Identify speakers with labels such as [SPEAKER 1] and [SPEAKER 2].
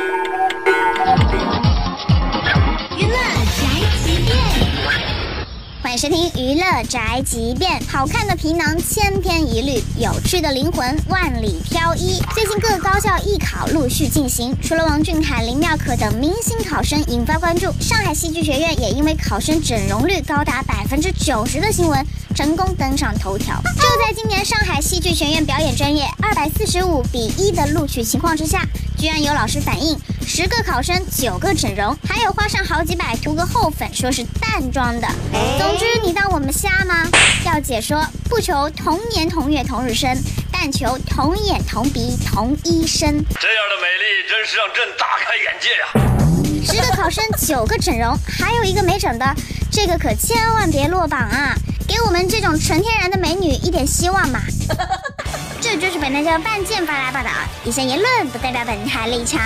[SPEAKER 1] Thank you. 欢迎收听娱乐宅急便。好看的皮囊千篇一律，有趣的灵魂万里挑一。最近各高校艺考陆续进行，除了王俊凯、林妙可等明星考生引发关注，上海戏剧学院也因为考生整容率高达百分之九十的新闻。成功登上头条。就在今年上海戏剧学院表演专业二百四十五比一的录取情况之下，居然有老师反映，十个考生九个整容，还有花上好几百涂个厚粉，说是淡妆的。总之，你当我们瞎吗？要解说，不求同年同月同日生，但求同眼同鼻同医生。
[SPEAKER 2] 这样的美丽真是让朕大开眼界呀！
[SPEAKER 1] 十个考生九个整容，还有一个没整的，这个可千万别落榜啊！给我们这种纯天然的美女一点希望嘛！这就是本台叫半剑发来报道，以下言论不代表本台立场。